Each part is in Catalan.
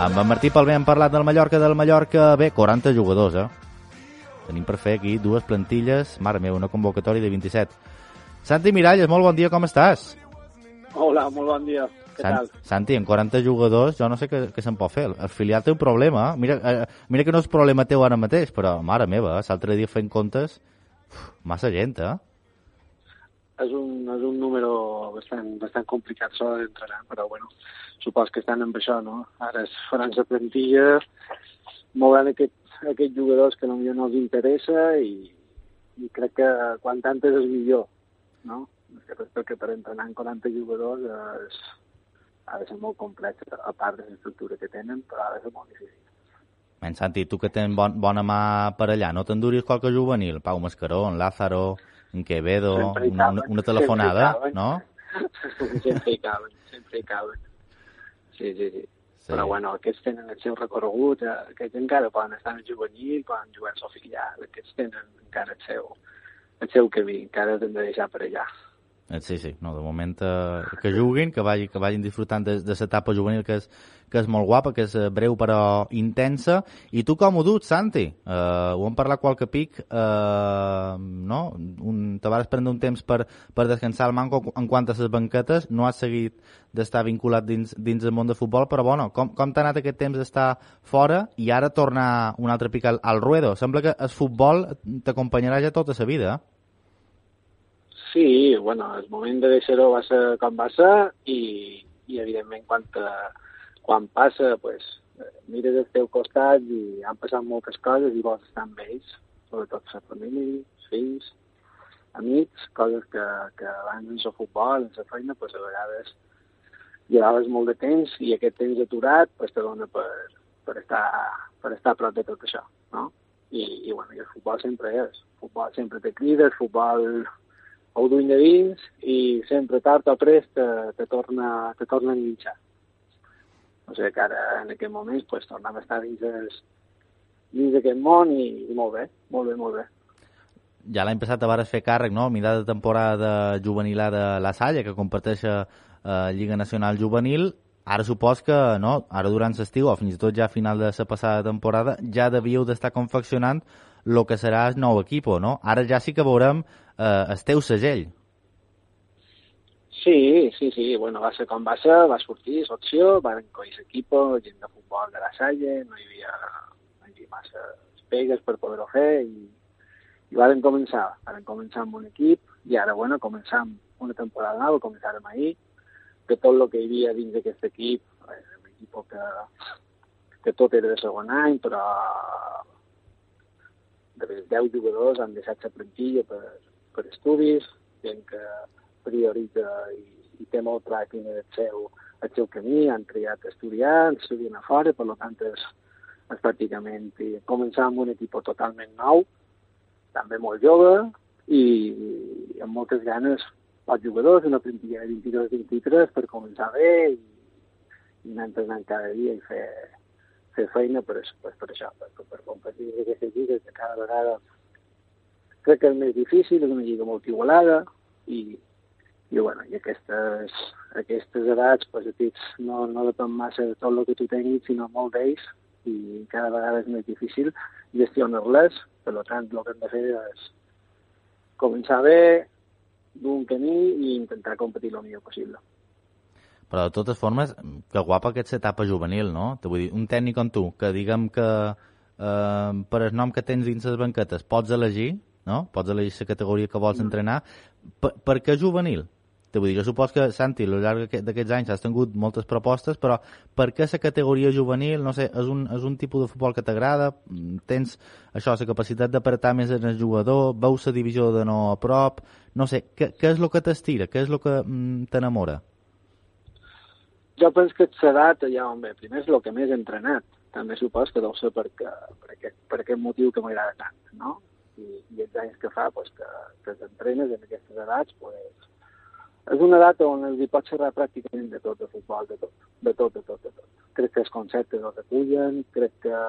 Amb en Martí Palmer hem parlat del Mallorca, del Mallorca, bé, 40 jugadors, eh? Tenim per fer aquí dues plantilles, mare meva, una convocatòria de 27. Santi Miralles, molt bon dia, com estàs? Hola, molt bon dia. Què Sant, tal? Santi, en 40 jugadors, jo no sé què, què se'n pot fer. El filial té un problema, eh? Mira, eh, mira que no és problema teu ara mateix, però, mare meva, eh? l'altre dia fent comptes, uf, massa gent, eh? És un, és un número bastant, bastant complicat això d'entrenar, però bueno, supos que estan amb això, no? Ara es faran la plantilla, mouran aquest, aquests jugadors que potser no els interessa i, i crec que quan tantes és millor, no? Perquè, per entrenar amb 40 jugadors és, ha de ser molt complex, a part de l'estructura que tenen, però ha de ser molt difícil. Men, Santi, tu que tens bon, bona mà per allà, no t'enduris qualque juvenil? Pau Mascaró, en Lázaro, en Quevedo, Sempre una, una, una sempre telefonada, caben. no? sempre hi caben, sempre hi caben. Sí, sí, sí. Sí. Però bueno, aquests tenen el seu recorregut, eh, aquests encara poden estar en el juvenil, poden jugar al filial, aquests tenen encara el seu, el seu camí, encara hem de deixar per allà. Eh, Sí, sí, no, de moment eh, que juguin, que, vagi, que vagin disfrutant de, de l'etapa juvenil que és, que és molt guapa, que és eh, breu però intensa. I tu com ho dut, Santi? Eh, ho hem parlat qualque pic, eh, no? Un, te vas prendre un temps per, per descansar el manco en quant a les banquetes, no has seguit d'estar vinculat dins, dins el món de futbol, però bueno, com, com t'ha anat aquest temps d'estar fora i ara tornar un altre pic al, al ruedo? Sembla que el futbol t'acompanyarà ja tota la vida, eh? Sí, bueno, el moment de deixar-ho va ser com va ser i, i evidentment, quan, te, quan passa, pues, mires al teu costat i han passat moltes coses i vols estar amb ells, sobretot la família, fills, amics, coses que, que abans en el futbol, en la feina, pues, a vegades llevaves molt de temps i aquest temps aturat pues, te dona per, per, estar, per estar prop de tot això, no? I, i, bueno, i el futbol sempre és. El futbol sempre te crida, el futbol ho duim de dins i sempre tard o prest te, te, torna, te torna a enganxar. O sigui que ara, en aquest moment, pues, tornem a estar dins, els, dins d'aquest món i, i molt bé, molt bé, molt bé. ja l'any passat te vares fer càrrec, no?, a mitjà de temporada juvenil de la Salle, que comparteix eh, Lliga Nacional Juvenil. Ara supos que, no?, ara durant l'estiu, o fins i tot ja a final de la passada temporada, ja devíeu d'estar confeccionant el que serà el nou equip, no? Ara ja sí que veurem eh, el teu segell. Sí, sí, sí, bueno, va ser com va ser, va sortir l'opció, van coir l'equip, gent de futbol de la Salle, no hi havia, no hi havia massa pegues per poder-ho fer i, i varen començar, varen començar amb un equip i ara, bueno, començam una temporada nova, començàrem ahir, que tot el que hi havia dins d'aquest equip, eh, un equip que, que tot era de segon any, però de 10 jugadors han deixat la plantilla per, per estudis, gent que prioritza i, i té molt clar quin és el seu, el seu camí, han triat estudiar, estudien a fora, per tant és, és pràcticament començar amb un equip totalment nou, també molt jove i, i amb moltes ganes els jugadors, una plantilla de 22-23 per començar bé i, i anar entrenant cada dia i fer, fer feina per, per, per això, per, per competir aquestes lligues que cada vegada crec que és més difícil, és una lliga molt igualada i, i, bueno, i aquestes, aquestes edats, pues, petits, no, no depèn massa de tot el que tu tinguis, sinó molt d'ells i cada vegada és més difícil gestionar-les, per tant, el que hem de fer és començar bé, d'un camí i intentar competir el millor possible. Però de totes formes, que guapa aquesta etapa juvenil, no? Te vull dir, un tècnic com tu, que diguem que eh, per el nom que tens dins les banquetes pots elegir, no? Pots elegir la categoria que vols entrenar. Per, per què juvenil? Te vull dir, jo supos que, Santi, al llarg d'aquest- d'aquests anys has tingut moltes propostes, però per què la categoria juvenil? No sé, és un, és un tipus de futbol que t'agrada? Mm, Tens, això, la capacitat d'apretar més en el jugador? Veus la divisió de no a prop? No sé, què, què és el que t'estira? Què és el que mm, t'enamora? Jo penso que l'edat on ve, primer és el que més he entrenat. També supos que deu ser perquè, per, aquest, per aquest motiu que m'agrada tant, no? I, I els anys que fa pues, que, que t'entrenes en aquestes edats, pues, és una edat on els hi pots xerrar pràcticament de tot, de futbol, de tot, de tot, de tot, de tot. Crec que els conceptes els recullen, crec que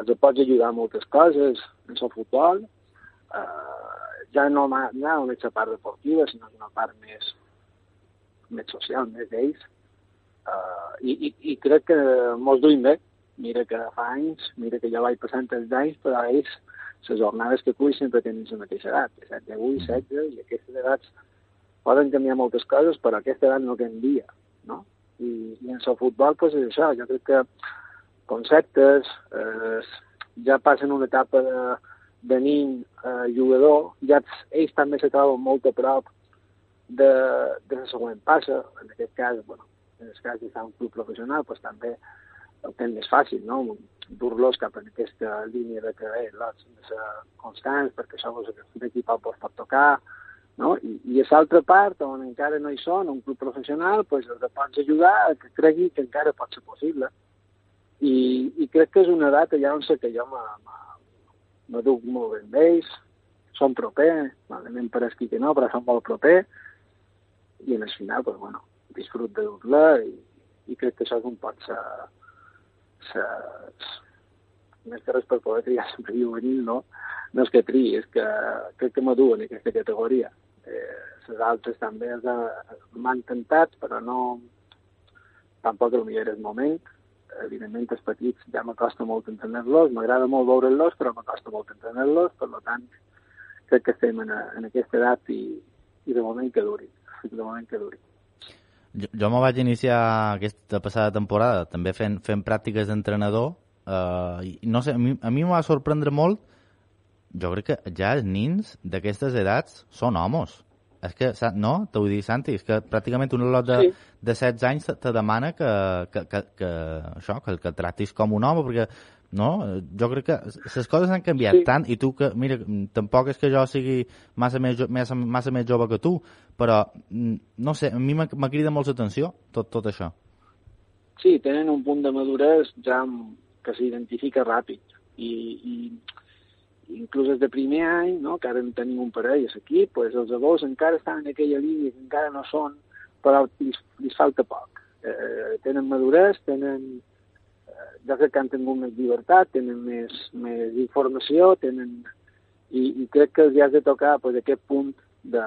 els pots ajudar a moltes coses en el futbol, eh, ja no no és la part deportiva, sinó una part més, més social, més d'ells, Uh, i, i, I crec que mos duim bé. Mira que fa anys, mira que ja vaig passant els anys, però ells, les jornades que cull sempre tenen la mateixa edat, 7, 8, 16, i aquestes edats poden canviar moltes coses, però aquesta edat no canvia, no? I, i en el futbol, doncs, és això, jo crec que conceptes eh, ja passen una etapa de, de nin eh, jugador, ja ells també se troben molt a prop de, de la següent passa, en aquest cas, bueno, en el cas d'estar un club professional, doncs també el tenen més fàcil, no? Dur-los cap en aquesta línia de que eh, lots de ser constants, perquè això que l'equip el pot tocar, no? I, i a l'altra part, on encara no hi són, un club professional, pues, els pots ajudar a que cregui que encara pot ser possible. I, i crec que és una data ja on sé que jo m'aduc molt ben amb ells, som proper, malament per esquí que no, però som molt proper, i en el final, pues, bueno, disfrut de dur-la i, i crec que això és un pot ser més que res per poder triar sempre juvenil, no? No és que triï, és que crec que m'aduo en aquesta categoria. Eh, les altres també m'han tentat, però no... Tampoc el millor és el moment. Evidentment, els petits ja m'acosta molt entendre-los, m'agrada molt veure-los, però m'acosta molt entendre-los, per tant, crec que estem en, en aquesta edat i, i de moment que duri, de moment que duri. Jo, jo me vaig iniciar aquesta passada temporada també fent, fent pràctiques d'entrenador uh, i no sé, a mi, m'ha va sorprendre molt jo crec que ja els nins d'aquestes edats són homes. És que, no? T'ho dir, Santi, és que pràcticament un lot de, sí. de 16 anys te, te demana que, que, que, que, això, que, que tractis com un home, perquè no? Jo crec que les coses han canviat sí. tant i tu que, mira, tampoc és que jo sigui massa més, massa, massa més jove que tu, però, mm, no sé, a mi m'ha cridat molt l'atenció tot, tot això. Sí, tenen un punt de maduresa ja que s'identifica ràpid i, i inclús des de primer any, no, que ara en tenim un parell a l'equip, pues els adults encara estan en aquella línia que encara no són, però li, li falta poc. Eh, tenen maduresa, tenen... Eh, jo crec que han tingut més llibertat, tenen més, més informació, tenen... I, i crec que els has de tocar pues, aquest punt de,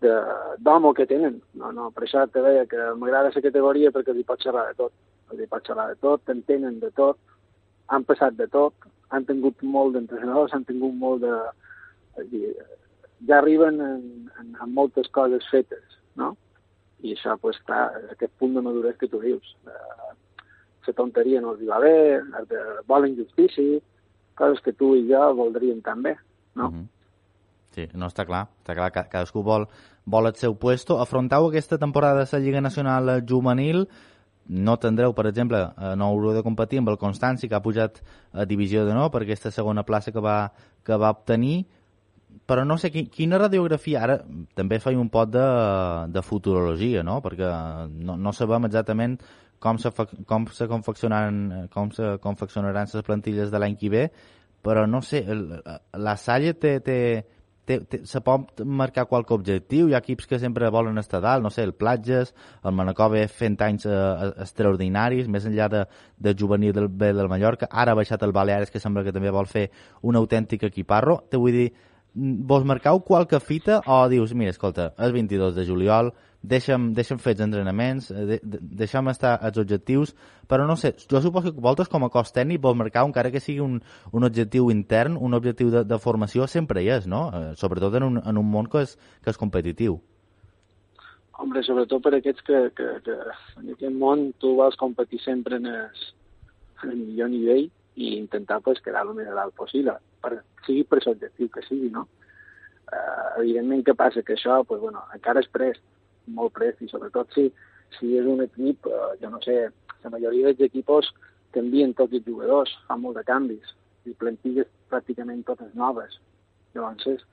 d'home que tenen. No, no, per això te deia que m'agrada la categoria perquè els hi pot xerrar de tot. Els hi pot xerrar de tot, t'entenen de tot, han passat de tot, han tingut molt d'entrenadors, han tingut molt de... Dir, ja arriben en, en, en moltes coses fetes, no? I això, pues, està, aquest punt de madurez que tu dius. Eh, la tonteria no els va bé, de, volen justícia, coses que tu i jo voldríem també, no? Mm -hmm. Sí, no, està clar. Està clar que cadascú vol, vol el seu puesto. Afrontau aquesta temporada de la Lliga Nacional Juvenil no tindreu, per exemple, eh, no haureu de competir amb el Constanci, que ha pujat a divisió de no per aquesta segona plaça que va, que va obtenir, però no sé, quina radiografia, ara també faig un pot de, de futurologia, no? perquè no, no sabem exactament com se, com se confeccionaran, com se confeccionaran les plantilles de l'any que ve, però no sé, la Salle té, té, té, té, se pot marcar qualque objectiu? Hi ha equips que sempre volen estar dalt, no sé, el Platges, el Manacove fent anys eh, extraordinaris, més enllà de, de juvenil del B del Mallorca, ara ha baixat el Baleares, que sembla que també vol fer un autèntic equiparro. Te vull dir, vos marcau qualque fita o dius, mira, escolta, és 22 de juliol, deixa'm, deixa'm fer els entrenaments, eh, de, de, deixa'm estar als objectius, però no sé, jo suposo que vosaltres com a cos tècnic vos marcar, encara que sigui un, un objectiu intern, un objectiu de, de formació, sempre hi és, no? Eh, sobretot en un, en un món que és, que és competitiu. Hombre, sobretot per aquests que, que, que en aquest món tu vols competir sempre en el, en el millor nivell i intentar pues, quedar el més alt possible, per, sigui per l'objectiu que sigui, no? Uh, evidentment, què passa? Que això, pues, bueno, encara és prest, molt prest, i sobretot si, si és un equip, uh, jo no sé, la majoria dels equips canvien tots els jugadors, fan molt de canvis, i plantilles pràcticament totes noves. Llavors,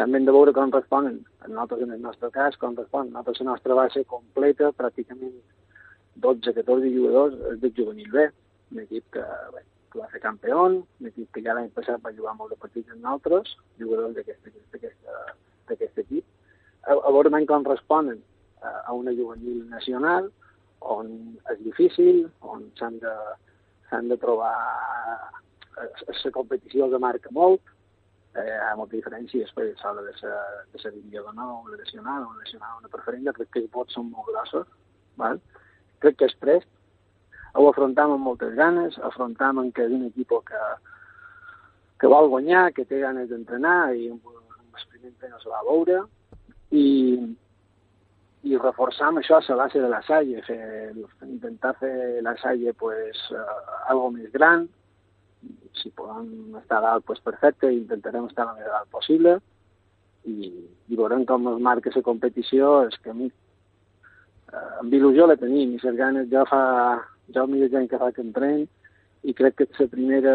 també hem de veure com responen. Nosaltres, en el nostre cas, com responen. Nosaltres, la nostra base completa, pràcticament 12-14 jugadors, és de juvenil B, un equip que, bé, que va ser campió, un equip que ja l'any passat va jugar molt de partits amb altres, jugadors d'aquest equip. A, a veure com responen. A, a una juvenil nacional, on és difícil, on s'han de, de trobar la competició que marca molt, eh, hi ha molta diferència després de la de la divisió de nou, la nacional, una nacional, una preferent, crec que els vots són molt grossos, val? crec que és prest, ho afrontam amb moltes ganes, afrontam en que és un equip que, que vol guanyar, que té ganes d'entrenar i amb, amb el primer entrenador se va veure i, i reforçar amb això a la base de la Salle, fer, intentar fer la Salle pues, uh, algo més gran, si podem estar dalt, pues, perfecte, intentarem estar el més dalt possible i, i veurem com es marca la competició, és que a mi eh, amb il·lusió la tenim, i les ganes jo fa, jo el millor gent que fa que entren, i crec que és la primera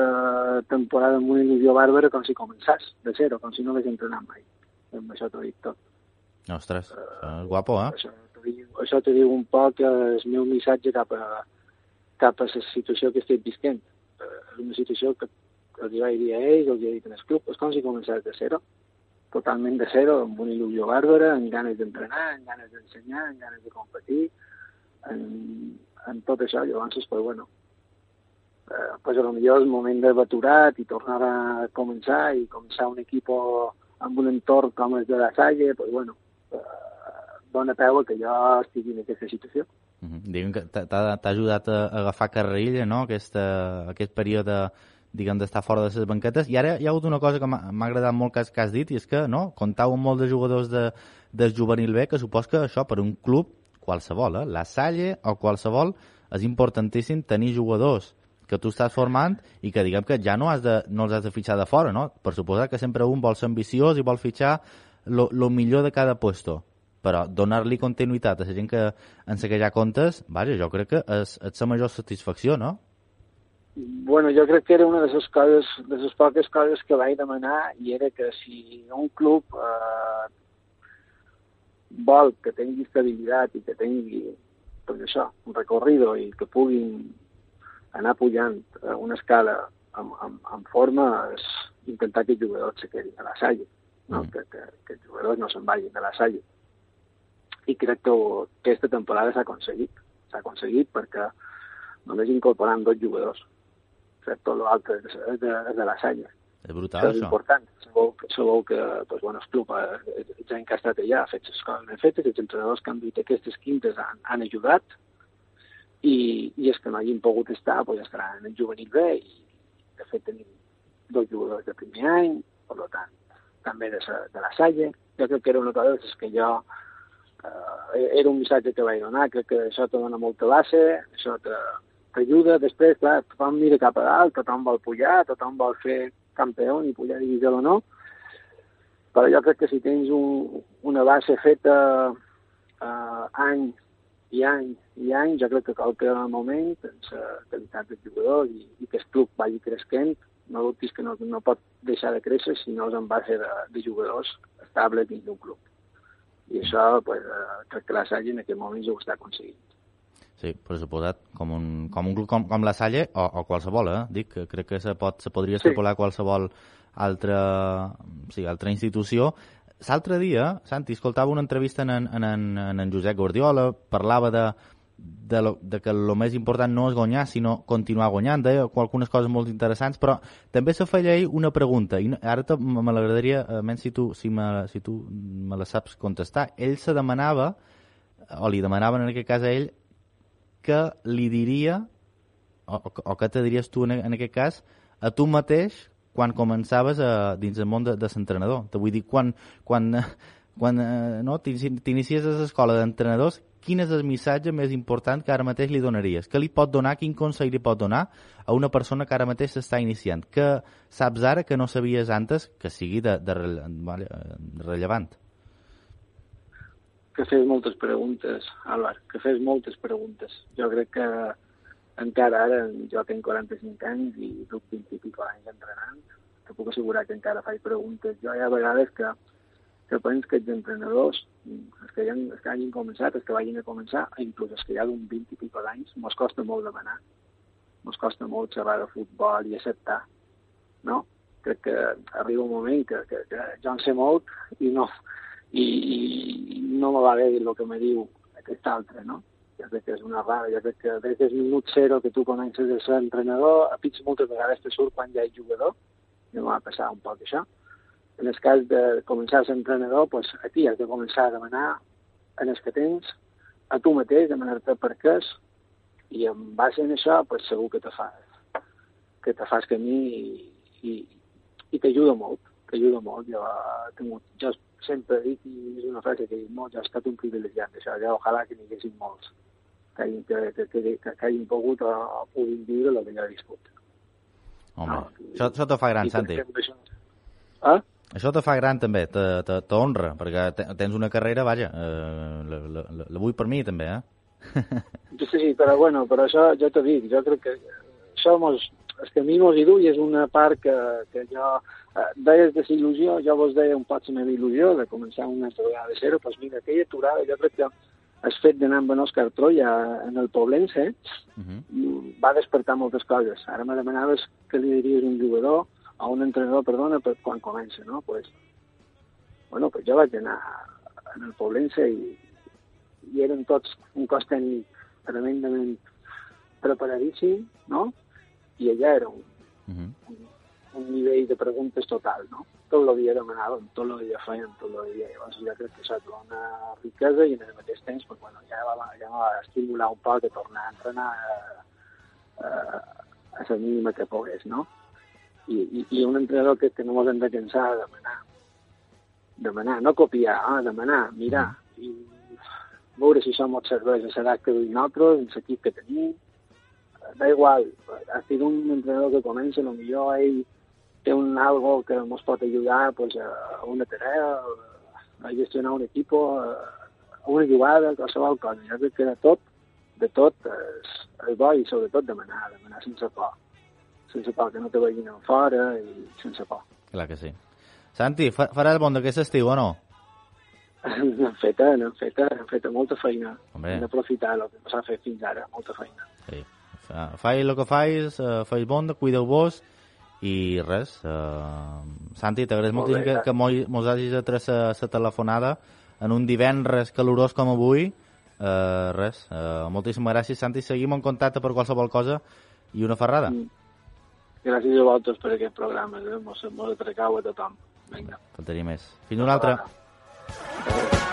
temporada amb una il·lusió bàrbara com si començàs de zero, com si no hagués entrenat mai. Amb això t'ho dic tot. Ostres, uh, és guapo, eh? Això t'ho dic, això dic un poc el meu missatge cap a, cap a la situació que estic visquent. És una situació que els vaig dir a ells, els he dit en el club, és com si començàs de zero totalment de zero, amb una il·lusió bàrbara, amb ganes d'entrenar, amb ganes d'ensenyar, amb ganes de competir, en, en tot això. Llavors, pues, bueno, eh, pues, a lo millor és moment de baturat i tornar a començar i començar un equip amb un entorn com el de la Salle, pues, bueno, eh, dona peu que jo estigui en aquesta situació. Mm -hmm. Que t'ha ajudat a agafar carrerilla, no?, Aquesta, aquest període diguem, d'estar fora de les banquetes. I ara hi ha hagut una cosa que m'ha agradat molt que has, que has dit, i és que no, comptau amb molts de jugadors de, del juvenil B, que supos que això per un club qualsevol, eh, la Salle o qualsevol, és importantíssim tenir jugadors que tu estàs formant i que diguem que ja no, has de, no els has de fitxar de fora, no? Per suposar que sempre un vol ser ambiciós i vol fitxar el millor de cada puesto però donar-li continuïtat a la gent que en la que ja comptes, vaja, jo crec que és, és la major satisfacció, no? bueno, jo crec que era una de les coses, de les poques coses que vaig demanar i era que si un club eh, vol que tingui estabilitat i que tingui pues això, un recorrido i que puguin anar pujant a una escala amb, amb, amb forma és intentar que els jugadors se quedin a la salle, no? Mm. Que, que, que els jugadors no se'n vagin de la salle. I crec que aquesta temporada s'ha aconseguit. S'ha aconseguit perquè només incorporant dos jugadors fet tot l'altre és de, de la sanya. És brutal, això. És important. Sabeu, sabeu que pues, bueno, el club, eh, gent que ha estat allà, ha fet les coses ben fetes, els entrenadors que han dit aquestes quintes han, han ajudat, i, i els que no hagin pogut estar pues, estaran en el juvenil B, i de fet tenim dos jugadors de primer any, per tant, també de, de la Salle. Jo crec que era una cosa que jo eh, era un missatge que vaig donar, crec que això te dona molta base, això t'ajuda, després, clar, tothom mira cap a dalt, tothom vol pujar, tothom vol fer campió i pujar a divisió o no, però jo crec que si tens un, una base feta uh, any i any i any, jo crec que qualque moment, amb la qualitat del jugador i, i que el club vagi creixent, no dubtis que no, no pot deixar de créixer si no és en base de, de jugadors estables dins d'un club. I això, pues, uh, crec que la Salle en aquest moment ja ho està aconseguint. Sí, per suposat, com un, com un club com, com la Salle o, o qualsevol, eh? Dic que crec que se, pot, se podria extrapolar sí. qualsevol altra, sí, altra institució. L'altre dia, Santi, escoltava una entrevista en, en, en, en, en Josep Guardiola, parlava de, de, lo, de que el més important no és guanyar, sinó continuar guanyant, deia algunes coses molt interessants, però també se feia ell una pregunta, i ara me l'agradaria, menys si tu, si, me, si tu me la saps contestar. Ell se demanava, o li demanaven en aquest cas a ell, que li diria, o, o que te diries tu en, en aquest cas, a tu mateix quan començaves a, dins el món de, de l'entrenador. Te vull dir, quan, quan, quan eh, no, t'inicies a l'escola d'entrenadors, quin és el missatge més important que ara mateix li donaries? Què li pot donar, quin consell li pot donar a una persona que ara mateix s'està iniciant? Que saps ara que no sabies antes que sigui de, de, de, rellevant? que fes moltes preguntes, Álvaro, que fes moltes preguntes. Jo crec que encara ara, jo tinc 45 anys i duc 20 i pico anys entrenant, te puc assegurar que encara faig preguntes. Jo hi ha vegades que, que penso que els entrenadors, els que, ja, els que hagin començat, els que vagin a començar, inclús els que ja d'un 20 i pico d'anys, mos costa molt demanar. Mos costa molt xerrar de futbol i acceptar, no? Crec que arriba un moment que, que, que jo en sé molt i no, i, i no me va bé el que me diu aquest altre, no? Jo crec que és una rara, jo crec que des del minut zero que tu comences a ser entrenador, a pits moltes vegades te surt quan ja ets jugador, i em va un poc això. En el cas de començar a ser entrenador, pues, aquí has de començar a demanar en els que tens a tu mateix, demanar-te per què és, i en base a això, pues, segur que te fas, que te fas camí i, i, i t'ajuda molt, t'ajuda molt. Jo, tingut, jo sempre dit, i és una frase que he dit molt, jo he estat un privilegiat d'això, ja ojalà que n'hi haguessin molts que hagin, que, que, que, que, hagin pogut o, o puguin viure el que jo he viscut. Home, no, això, això te fa gran, Santi. Això... Ah? Això te fa gran també, t'honra, perquè tens una carrera, vaja, eh, la, la, la, vull per mi també, eh? sí, sí, però bueno, però això jo t'ho dic, jo crec que això mos, el camí mos hi du i és una part que, que jo eh, deies de il·lusió, jo vos deia un poc la meva il·lusió de començar una altra vegada de zero, doncs mira, aquella aturada jo crec que el fet d'anar amb en Òscar Troia en el Poblense uh -huh. va despertar moltes coses. Ara me demanaves què li diries un jugador a un entrenador, perdona, per quan comença, no? Pues, bueno, pues jo vaig anar en el Poblense i, i eren tots un cos tècnic tremendament preparadíssim, no? I allà era un, uh -huh. un, un nivell de preguntes total, no? tot el dia demanàvem, tot el dia fèiem, tot el dia. Llavors jo crec que et dona riquesa i en el mateix temps pues, bueno, ja, va, ja va estimular un poc a tornar a entrenar a, a, a la mínima que pogués, no? I, i, i un entrenador que, no ens hem de de demanar. Demanar, no copiar, ah, demanar, mirar. I veure si som els serveis a l'edat que duim nosaltres, en l'equip que tenim. Da igual, ha sigut un entrenador que comença, millor ell té un algo que ens pot ajudar pues, a una tarea, a gestionar un equip, a una jugada, qualsevol cosa. Jo crec que de tot, de tot és, és bo i sobretot demanar, demanar sense por. Sense por que no te vegin en fora i sense por. Clar que sí. Santi, faràs bon d'aquest estiu o no? N'hem feta, n'hem feta, n'hem feta molta feina. Hombre. Hem d'aprofitar el que s'ha fet fins ara, molta feina. Sí. Fai el que fais, uh, fais bon, cuideu-vos i res, uh, Santi, t'agraeix molt moltíssim que, que mos hagis atret la telefonada en un divendres calorós com avui. Uh, res, uh, moltíssimes gràcies, Santi. Seguim en contacte per qualsevol cosa i una ferrada. Mm. Gràcies a vosaltres per aquest programa. Eh? Mos, mos a tothom. Vinga. Faltaria més. Fins una altra. Adeu.